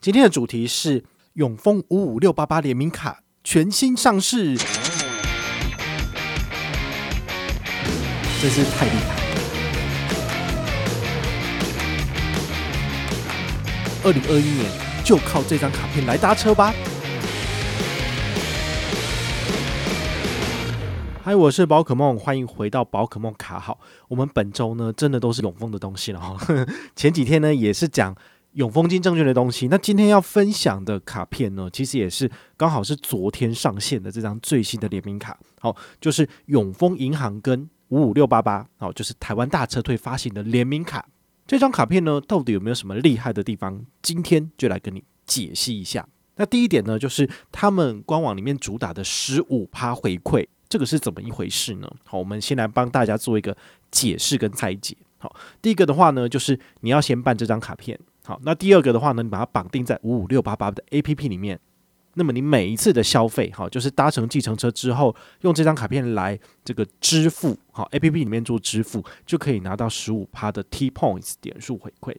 今天的主题是永丰五五六八八联名卡全新上市，真是太厉害！二零二一年就靠这张卡片来搭车吧！嗨，我是宝可梦，欢迎回到宝可梦卡号。我们本周呢，真的都是永丰的东西了哈。前几天呢，也是讲。永丰金证券的东西，那今天要分享的卡片呢，其实也是刚好是昨天上线的这张最新的联名卡，好，就是永丰银行跟五五六八八，好，就是台湾大车队发行的联名卡。这张卡片呢，到底有没有什么厉害的地方？今天就来跟你解析一下。那第一点呢，就是他们官网里面主打的十五趴回馈，这个是怎么一回事呢？好，我们先来帮大家做一个解释跟拆解。好，第一个的话呢，就是你要先办这张卡片。好，那第二个的话呢，你把它绑定在五五六八八的 APP 里面，那么你每一次的消费，好，就是搭乘计程车之后，用这张卡片来这个支付，好，APP 里面做支付，就可以拿到十五趴的 T Points 点数回馈。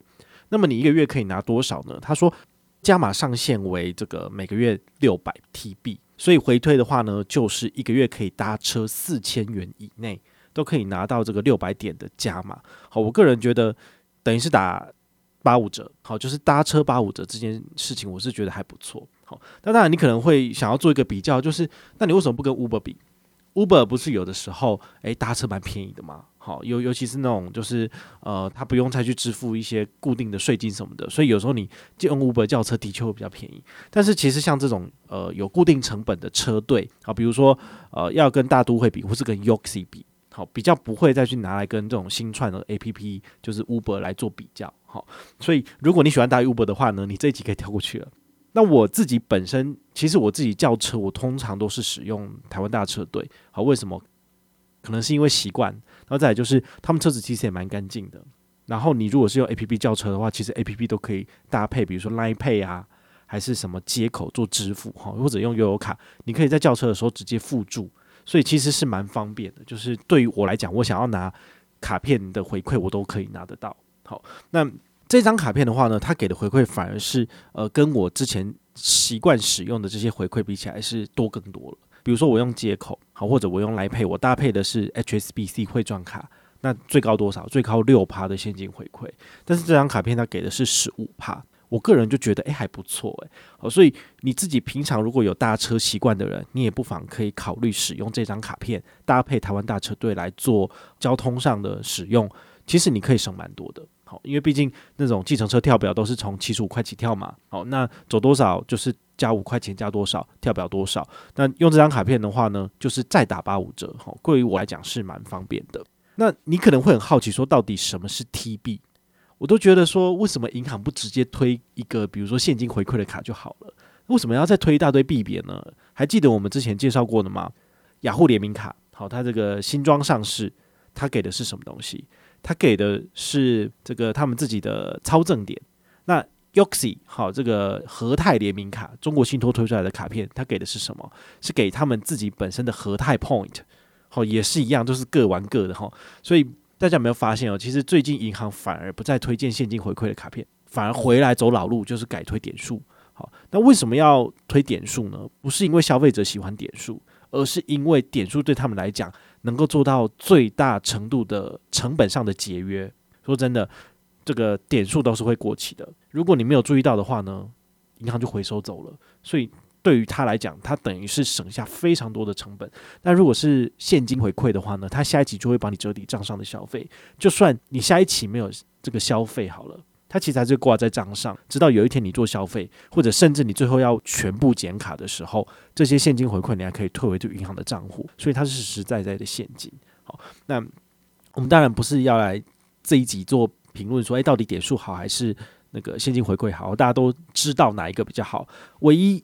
那么你一个月可以拿多少呢？他说加码上限为这个每个月六百 TB，所以回退的话呢，就是一个月可以搭车四千元以内，都可以拿到这个六百点的加码。好，我个人觉得等于是打。八五折，好，就是搭车八五折这件事情，我是觉得还不错。好，那当然你可能会想要做一个比较，就是那你为什么不跟 Uber 比？Uber 不是有的时候，诶，搭车蛮便宜的嘛。好，尤尤其是那种就是呃，他不用再去支付一些固定的税金什么的，所以有时候你就用 Uber 叫车的确会比较便宜。但是其实像这种呃有固定成本的车队，好，比如说呃要跟大都会比，或是跟 Yoxi 比。好，比较不会再去拿来跟这种新创的 APP，就是 Uber 来做比较。好，所以如果你喜欢搭 Uber 的话呢，你这一集可以跳过去了。那我自己本身，其实我自己叫车，我通常都是使用台湾大车队。好，为什么？可能是因为习惯，然后再来就是他们车子其实也蛮干净的。然后你如果是用 APP 叫车的话，其实 APP 都可以搭配，比如说 Line Pay 啊，还是什么接口做支付哈，或者用悠游卡，你可以在叫车的时候直接附注。所以其实是蛮方便的，就是对于我来讲，我想要拿卡片的回馈，我都可以拿得到。好，那这张卡片的话呢，它给的回馈反而是呃，跟我之前习惯使用的这些回馈比起来是多更多了。比如说我用接口，好，或者我用来配，我搭配的是 HSBC 汇钻卡，那最高多少？最高六趴的现金回馈。但是这张卡片它给的是十五趴。我个人就觉得，诶，还不错，诶，好，所以你自己平常如果有搭车习惯的人，你也不妨可以考虑使用这张卡片，搭配台湾大车队来做交通上的使用。其实你可以省蛮多的，好，因为毕竟那种计程车跳表都是从七十五块起跳嘛，好，那走多少就是加五块钱加多少，跳表多少。那用这张卡片的话呢，就是再打八五折，好，对于我来讲是蛮方便的。那你可能会很好奇，说到底什么是 TB？我都觉得说，为什么银行不直接推一个，比如说现金回馈的卡就好了？为什么要再推一大堆币别呢？还记得我们之前介绍过的吗？雅虎联名卡，好，它这个新装上市，它给的是什么东西？他给的是这个他们自己的超正点。那 Yoxi 好，这个和泰联名卡，中国信托推出来的卡片，它给的是什么？是给他们自己本身的和泰 Point，好，也是一样，都是各玩各的哈，所以。大家有没有发现哦？其实最近银行反而不再推荐现金回馈的卡片，反而回来走老路，就是改推点数。好，那为什么要推点数呢？不是因为消费者喜欢点数，而是因为点数对他们来讲能够做到最大程度的成本上的节约。说真的，这个点数都是会过期的。如果你没有注意到的话呢，银行就回收走了。所以。对于他来讲，他等于是省下非常多的成本。那如果是现金回馈的话呢，他下一期就会帮你折抵账上的消费。就算你下一期没有这个消费好了，它其实还是挂在账上，直到有一天你做消费，或者甚至你最后要全部减卡的时候，这些现金回馈你还可以退回对银行的账户。所以它是实实在在的现金。好，那我们当然不是要来这一集做评论说，诶，到底点数好还是那个现金回馈好？大家都知道哪一个比较好，唯一。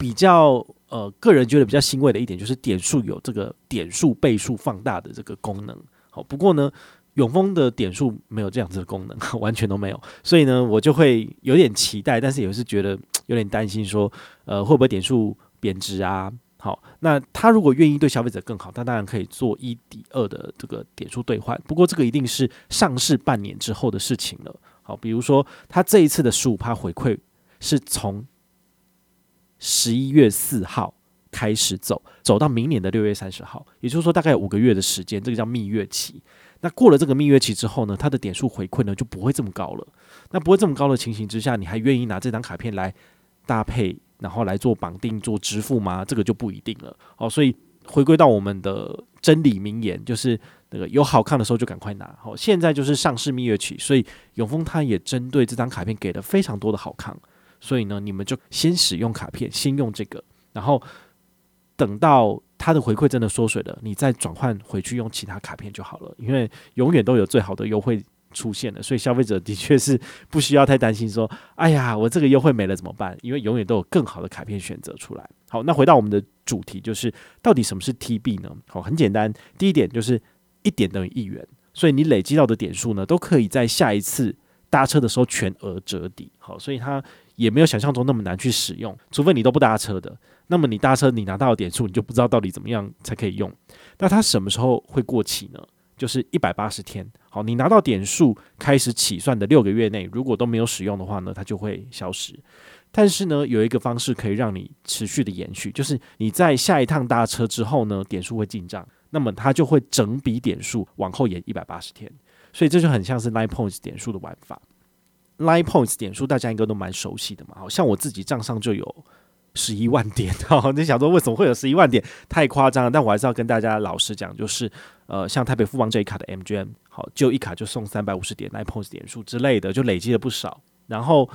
比较呃，个人觉得比较欣慰的一点就是点数有这个点数倍数放大的这个功能。好，不过呢，永丰的点数没有这样子的功能，完全都没有。所以呢，我就会有点期待，但是也是觉得有点担心，说呃会不会点数贬值啊？好，那他如果愿意对消费者更好，他当然可以做一抵二的这个点数兑换。不过这个一定是上市半年之后的事情了。好，比如说他这一次的十五趴回馈。是从十一月四号开始走，走到明年的六月三十号，也就是说大概有五个月的时间，这个叫蜜月期。那过了这个蜜月期之后呢，它的点数回馈呢就不会这么高了。那不会这么高的情形之下，你还愿意拿这张卡片来搭配，然后来做绑定、做支付吗？这个就不一定了。好，所以回归到我们的真理名言，就是那个有好康的时候就赶快拿。好，现在就是上市蜜月期，所以永丰它也针对这张卡片给了非常多的好康。所以呢，你们就先使用卡片，先用这个，然后等到。它的回馈真的缩水了，你再转换回去用其他卡片就好了，因为永远都有最好的优惠出现了，所以消费者的确是不需要太担心说，哎呀，我这个优惠没了怎么办？因为永远都有更好的卡片选择出来。好，那回到我们的主题，就是到底什么是 T 币呢？好，很简单，第一点就是一点等于一元，所以你累积到的点数呢，都可以在下一次搭车的时候全额折抵。好，所以它也没有想象中那么难去使用，除非你都不搭车的。那么你搭车，你拿到的点数，你就不知道到底怎么样才可以用。那它什么时候会过期呢？就是一百八十天。好，你拿到点数开始起算的六个月内，如果都没有使用的话呢，它就会消失。但是呢，有一个方式可以让你持续的延续，就是你在下一趟搭车之后呢，点数会进账，那么它就会整笔点数往后延一百八十天。所以这就很像是 Line Points 点数的玩法。Line Points 点数大家应该都蛮熟悉的嘛，好像我自己账上就有。十一万点好，你想说为什么会有十一万点？太夸张了。但我还是要跟大家老实讲，就是呃，像台北富邦这一卡的 MGM，好，就一卡就送三百五十点 nine Points 点数之类的，就累积了不少。然后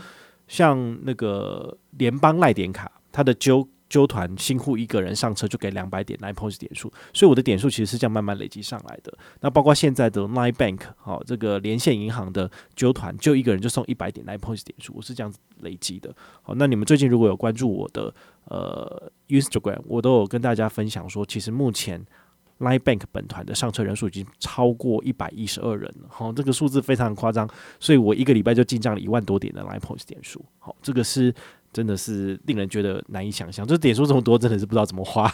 像那个联邦赖点卡，它的揪。揪团新户一个人上车就给两百点 Line Points 点数，所以我的点数其实是这样慢慢累积上来的。那包括现在的 Line Bank 好，这个连线银行的揪团，就一个人就送一百点 Line Points 点数，我是这样子累积的。好，那你们最近如果有关注我的呃 Instagram，我都有跟大家分享说，其实目前 Line Bank 本团的上车人数已经超过一百一十二人了。好，这个数字非常夸张，所以我一个礼拜就进账了一万多点的 Line Points 点数。好，这个是。真的是令人觉得难以想象，这点数这么多，真的是不知道怎么花。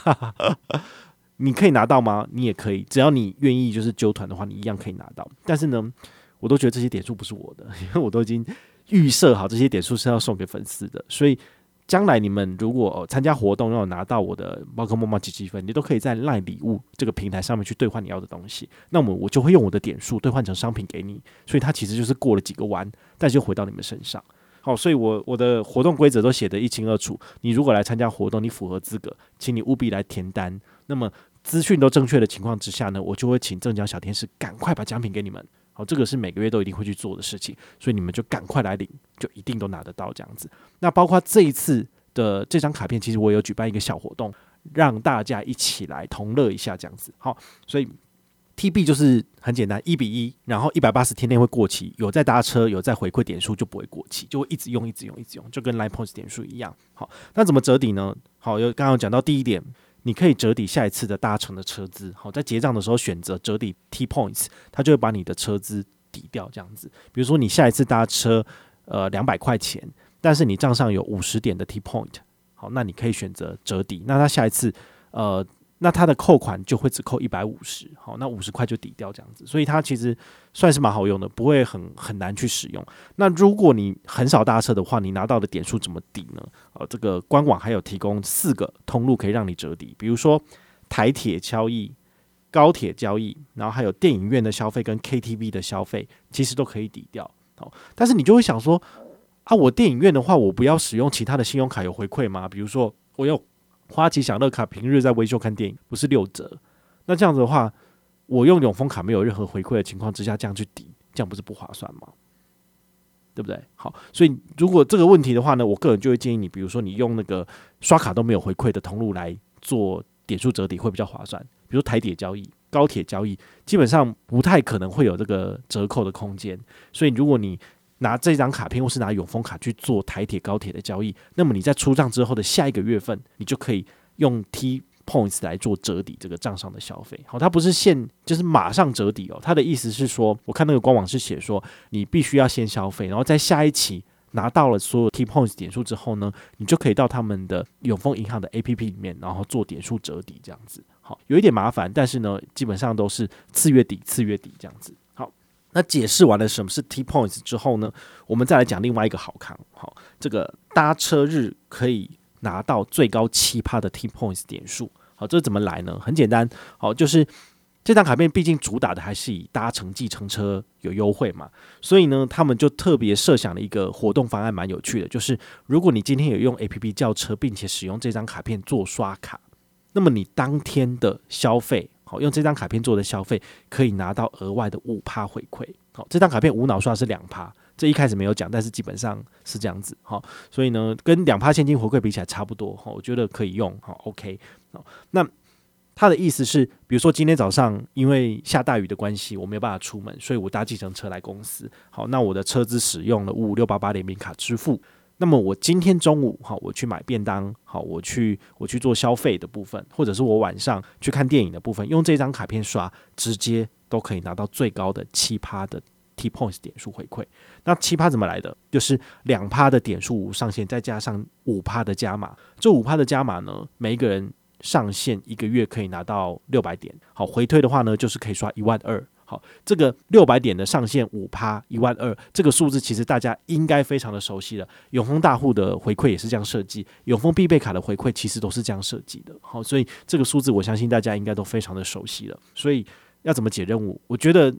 你可以拿到吗？你也可以，只要你愿意，就是揪团的话，你一样可以拿到。但是呢，我都觉得这些点数不是我的，因为我都已经预设好这些点数是要送给粉丝的。所以将来你们如果参加活动要拿到我的宝可梦猫积积分，你都可以在赖礼物这个平台上面去兑换你要的东西。那么我就会用我的点数兑换成商品给你，所以它其实就是过了几个弯，但是又回到你们身上。好，所以我我的活动规则都写得一清二楚。你如果来参加活动，你符合资格，请你务必来填单。那么资讯都正确的情况之下呢，我就会请正奖小天使赶快把奖品给你们。好，这个是每个月都一定会去做的事情，所以你们就赶快来领，就一定都拿得到这样子。那包括这一次的这张卡片，其实我有举办一个小活动，让大家一起来同乐一下这样子。好，所以。T B 就是很简单，一比一，然后一百八十天内会过期。有在搭车，有在回馈点数就不会过期，就会一直用，一直用，一直用，就跟 Line Points 点数一样。好，那怎么折抵呢？好，有刚刚讲到第一点，你可以折抵下一次的搭乘的车资。好，在结账的时候选择折抵 T Points，它就会把你的车资抵掉，这样子。比如说你下一次搭车，呃，两百块钱，但是你账上有五十点的 T Point，好，那你可以选择折抵。那它下一次，呃。那它的扣款就会只扣一百五十，好，那五十块就抵掉这样子，所以它其实算是蛮好用的，不会很很难去使用。那如果你很少搭车的话，你拿到的点数怎么抵呢？呃，这个官网还有提供四个通路可以让你折抵，比如说台铁交易、高铁交易，然后还有电影院的消费跟 KTV 的消费，其实都可以抵掉。好，但是你就会想说，啊，我电影院的话，我不要使用其他的信用卡有回馈吗？比如说我要。花旗享乐卡平日在威秀看电影不是六折，那这样子的话，我用永丰卡没有任何回馈的情况之下，这样去抵，这样不是不划算吗？对不对？好，所以如果这个问题的话呢，我个人就会建议你，比如说你用那个刷卡都没有回馈的通路来做点数折抵会比较划算，比如台铁交易、高铁交易，基本上不太可能会有这个折扣的空间，所以如果你拿这张卡片或是拿永丰卡去做台铁、高铁的交易，那么你在出账之后的下一个月份，你就可以用 T Points 来做折抵这个账上的消费。好，它不是现就是马上折抵哦，它的意思是说，我看那个官网是写说，你必须要先消费，然后在下一期拿到了所有 T Points 点数之后呢，你就可以到他们的永丰银行的 APP 里面，然后做点数折抵这样子。好，有一点麻烦，但是呢，基本上都是次月底、次月底这样子。那解释完了什么是 T Points 之后呢，我们再来讲另外一个好康。好，这个搭车日可以拿到最高七趴的 T Points 点数。好，这怎么来呢？很简单，好，就是这张卡片毕竟主打的还是以搭乘计程车有优惠嘛，所以呢，他们就特别设想了一个活动方案，蛮有趣的，就是如果你今天有用 APP 叫车，并且使用这张卡片做刷卡，那么你当天的消费，好，用这张卡片做的消费，可以拿到额外的五趴回馈。好，这张卡片无脑刷是两趴。这一开始没有讲，但是基本上是这样子好，所以呢，跟两趴现金回馈比起来差不多哈，我觉得可以用哈，OK。好那他的意思是，比如说今天早上因为下大雨的关系，我没有办法出门，所以我搭计程车来公司。好，那我的车资使用了五五六八八联名卡支付。那么我今天中午好，我去买便当，好，我去我去做消费的部分，或者是我晚上去看电影的部分，用这张卡片刷，直接都可以拿到最高的七趴的 T Points 点数回馈。那七趴怎么来的？就是两趴的点数无上限，再加上五趴的加码。这五趴的加码呢，每一个人上限一个月可以拿到六百点。好，回退的话呢，就是可以刷一万二。好，这个六百点的上限五趴一万二，这个数字其实大家应该非常的熟悉了。永丰大户的回馈也是这样设计，永丰必备卡的回馈其实都是这样设计的。好，所以这个数字我相信大家应该都非常的熟悉了。所以要怎么解任务？我觉得，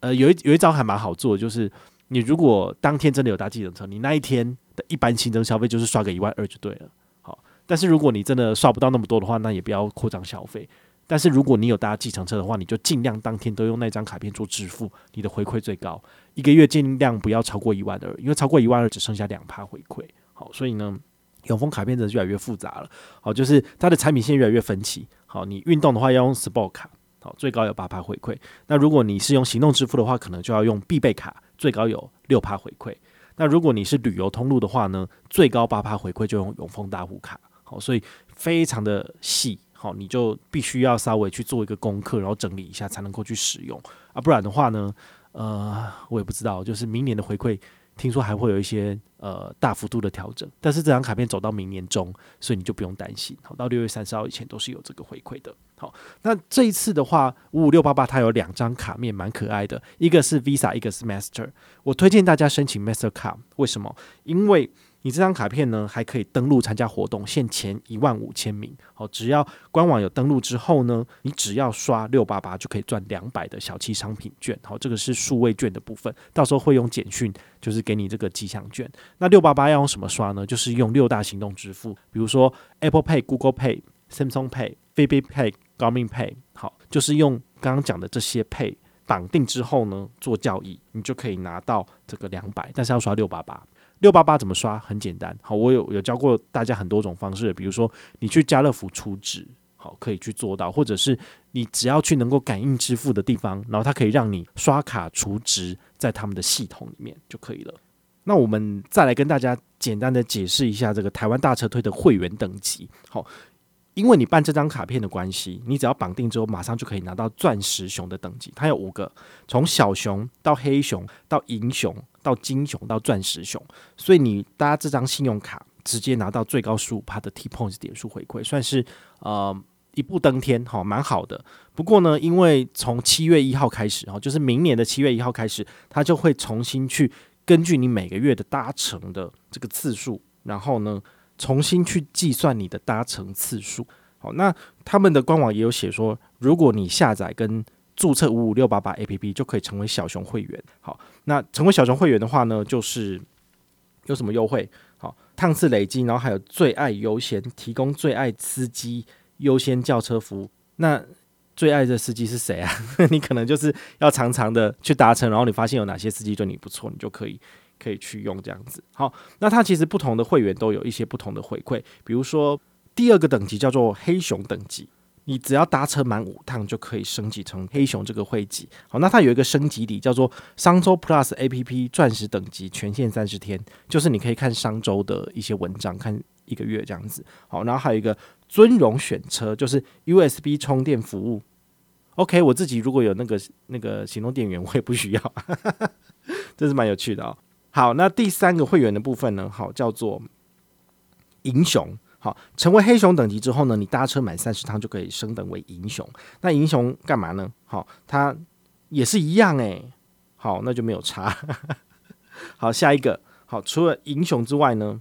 呃，有一有一招还蛮好做，就是。你如果当天真的有搭计程车，你那一天的一般新增消费就是刷个一万二就对了。好，但是如果你真的刷不到那么多的话，那也不要扩张消费。但是如果你有搭计程车的话，你就尽量当天都用那张卡片做支付，你的回馈最高，一个月尽量不要超过一万二，因为超过一万二只剩下两趴回馈。好，所以呢，永丰卡片真的越来越复杂了。好，就是它的产品线越来越分歧。好，你运动的话要用 Sport 卡，好，最高有八趴回馈。那如果你是用行动支付的话，可能就要用必备卡。最高有六趴回馈，那如果你是旅游通路的话呢，最高八趴回馈就用永丰大户卡，好，所以非常的细，好，你就必须要稍微去做一个功课，然后整理一下才能够去使用啊，不然的话呢，呃，我也不知道，就是明年的回馈。听说还会有一些呃大幅度的调整，但是这张卡片走到明年中，所以你就不用担心。好，到六月三十号以前都是有这个回馈的。好，那这一次的话，五五六八八它有两张卡面蛮可爱的，一个是 Visa，一个是 Master。我推荐大家申请 Master 卡，为什么？因为你这张卡片呢，还可以登录参加活动，限前一万五千名。好，只要官网有登录之后呢，你只要刷六八八就可以赚两百的小七商品券。好，这个是数位券的部分，到时候会用简讯，就是给你这个吉祥券。那六八八要用什么刷呢？就是用六大行动支付，比如说 Apple Pay、Google Pay、Samsung Pay、f i b i Pay、Garmin Pay。好，就是用刚刚讲的这些 Pay 绑定之后呢，做交易，你就可以拿到这个两百，但是要刷六八八。六八八怎么刷？很简单，好，我有有教过大家很多种方式，比如说你去家乐福储值，好，可以去做到，或者是你只要去能够感应支付的地方，然后它可以让你刷卡储值在他们的系统里面就可以了。那我们再来跟大家简单的解释一下这个台湾大撤退的会员等级，好。因为你办这张卡片的关系，你只要绑定之后，马上就可以拿到钻石熊的等级。它有五个，从小熊到黑熊到银熊到金熊到钻石熊，所以你搭这张信用卡，直接拿到最高十五趴的 T Points 点数回馈，算是呃一步登天，好，蛮好的。不过呢，因为从七月一号开始，哈，就是明年的七月一号开始，它就会重新去根据你每个月的搭乘的这个次数，然后呢。重新去计算你的搭乘次数，好，那他们的官网也有写说，如果你下载跟注册五五六八八 APP，就可以成为小熊会员。好，那成为小熊会员的话呢，就是有什么优惠？好，趟次累积，然后还有最爱优先提供最爱司机优先叫车服务。那最爱的司机是谁啊？你可能就是要常常的去搭乘，然后你发现有哪些司机对你不错，你就可以。可以去用这样子，好，那它其实不同的会员都有一些不同的回馈，比如说第二个等级叫做黑熊等级，你只要搭车满五趟就可以升级成黑熊这个会籍，好，那它有一个升级礼叫做商周 Plus APP 钻石等级权限三十天，就是你可以看商周的一些文章，看一个月这样子，好，然后还有一个尊荣选车，就是 USB 充电服务，OK，我自己如果有那个那个行动电源，我也不需要，这是蛮有趣的哦。好，那第三个会员的部分呢？好，叫做银熊。好，成为黑熊等级之后呢，你搭车满三十趟就可以升等为银熊。那银熊干嘛呢？好，它也是一样诶。好，那就没有差。好，下一个。好，除了银熊之外呢，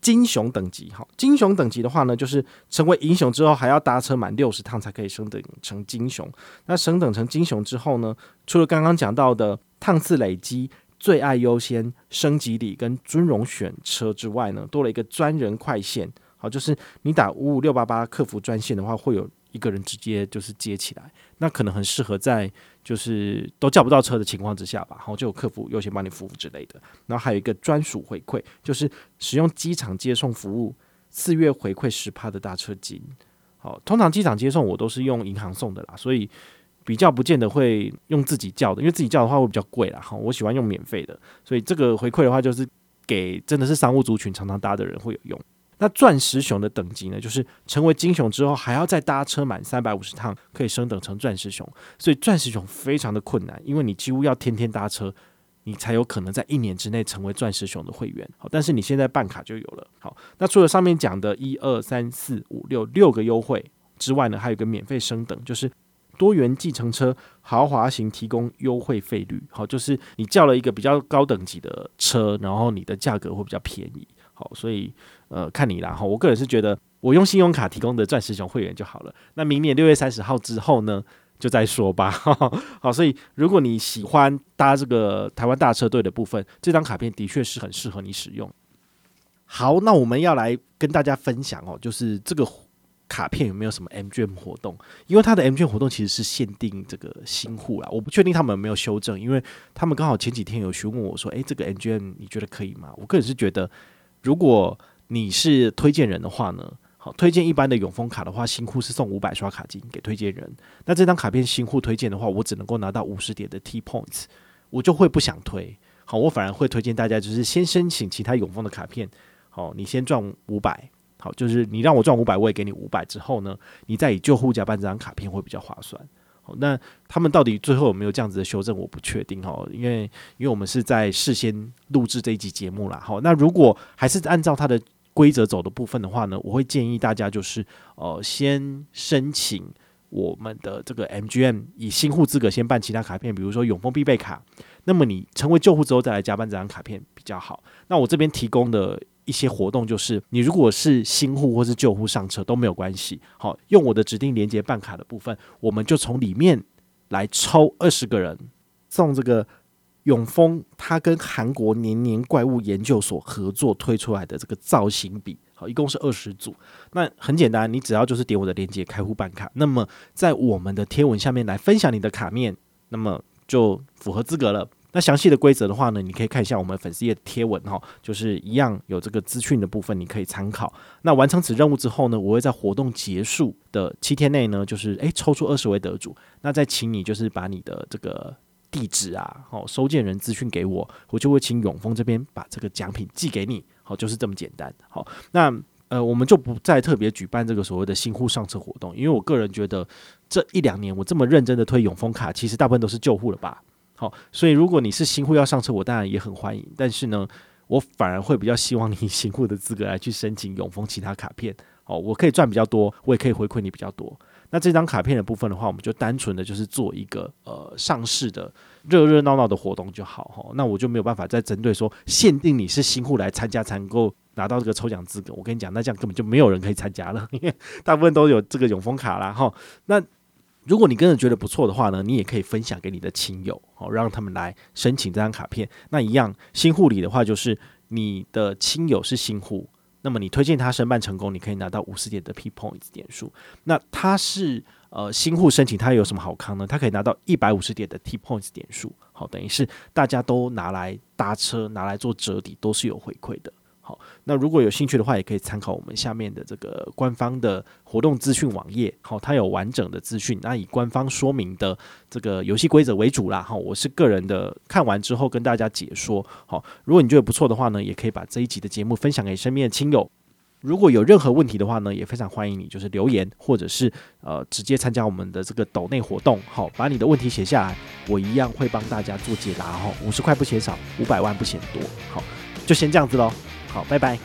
金熊等级，好，金熊等级的话呢，就是成为银熊之后，还要搭车满六十趟才可以升等成金熊。那升等成金熊之后呢，除了刚刚讲到的趟次累积、最爱优先、升级礼跟尊荣选车之外呢，多了一个专人快线，好，就是你打五五六八八客服专线的话，会有一个人直接就是接起来，那可能很适合在就是都叫不到车的情况之下吧，然后就有客服优先帮你服务之类的。然后还有一个专属回馈，就是使用机场接送服务，四月回馈十趴的大车金。好，通常机场接送我都是用银行送的啦，所以比较不见得会用自己叫的，因为自己叫的话会比较贵啦。哈，我喜欢用免费的，所以这个回馈的话就是给真的是商务族群常常搭的人会有用。那钻石熊的等级呢，就是成为金熊之后，还要再搭车满三百五十趟，可以升等成钻石熊。所以钻石熊非常的困难，因为你几乎要天天搭车，你才有可能在一年之内成为钻石熊的会员。好，但是你现在办卡就有了。好，那除了上面讲的一二三四五六六个优惠之外呢，还有一个免费升等，就是多元计程车豪华型提供优惠费率。好，就是你叫了一个比较高等级的车，然后你的价格会比较便宜。好，所以呃，看你啦哈。我个人是觉得，我用信用卡提供的钻石熊会员就好了。那明年六月三十号之后呢，就再说吧。好，所以如果你喜欢搭这个台湾大车队的部分，这张卡片的确是很适合你使用。好，那我们要来跟大家分享哦，就是这个卡片有没有什么 MGM 活动？因为它的 MGM 活动其实是限定这个新户啦，我不确定他们有没有修正，因为他们刚好前几天有询问我说，诶，这个 MGM 你觉得可以吗？我个人是觉得。如果你是推荐人的话呢，好，推荐一般的永丰卡的话，新户是送五百刷卡金给推荐人。那这张卡片新户推荐的话，我只能够拿到五十点的 T points，我就会不想推。好，我反而会推荐大家就是先申请其他永丰的卡片。好，你先赚五百，好，就是你让我赚五百，我也给你五百之后呢，你再以旧户加办这张卡片会比较划算。好，那他们到底最后有没有这样子的修正，我不确定哈，因为因为我们是在事先录制这一集节目啦。好，那如果还是按照它的规则走的部分的话呢，我会建议大家就是呃先申请我们的这个 MGM，以新户资格先办其他卡片，比如说永丰必备卡。那么你成为旧户之后再来加办这张卡片比较好。那我这边提供的。一些活动就是，你如果是新户或是旧户上车都没有关系。好，用我的指定连接办卡的部分，我们就从里面来抽二十个人，送这个永丰它跟韩国年年怪物研究所合作推出来的这个造型笔。好，一共是二十组。那很简单，你只要就是点我的连接开户办卡，那么在我们的贴文下面来分享你的卡面，那么就符合资格了。那详细的规则的话呢，你可以看一下我们粉丝页贴文哈，就是一样有这个资讯的部分，你可以参考。那完成此任务之后呢，我会在活动结束的七天内呢，就是诶抽出二十位得主，那再请你就是把你的这个地址啊，好收件人资讯给我，我就会请永丰这边把这个奖品寄给你，好就是这么简单。好，那呃我们就不再特别举办这个所谓的新户上车活动，因为我个人觉得这一两年我这么认真的推永丰卡，其实大部分都是旧户了吧。好，所以如果你是新户要上车，我当然也很欢迎。但是呢，我反而会比较希望你 新户的资格来去申请永丰其他卡片。好，我可以赚比较多，我也可以回馈你比较多。那这张卡片的部分的话，我们就单纯的就是做一个呃上市的热热闹闹的活动就好哈。那我就没有办法再针对说限定你是新户来参加才能够拿到这个抽奖资格。我跟你讲，那这样根本就没有人可以参加了，因为大部分都有这个永丰卡啦哈。那如果你真的觉得不错的话呢，你也可以分享给你的亲友，好让他们来申请这张卡片。那一样新护理的话，就是你的亲友是新户，那么你推荐他申办成功，你可以拿到五十点的 P Points 点数。那他是呃新户申请，他有什么好康呢？他可以拿到一百五十点的 T Points 点数。好，等于是大家都拿来搭车，拿来做折抵，都是有回馈的。好，那如果有兴趣的话，也可以参考我们下面的这个官方的活动资讯网页。好，它有完整的资讯，那以官方说明的这个游戏规则为主啦。好，我是个人的看完之后跟大家解说。好，如果你觉得不错的话呢，也可以把这一集的节目分享给身边的亲友。如果有任何问题的话呢，也非常欢迎你就是留言，或者是呃直接参加我们的这个抖内活动。好，把你的问题写下来，我一样会帮大家做解答。哈，五十块不嫌少，五百万不嫌多。好，就先这样子喽。好拜拜。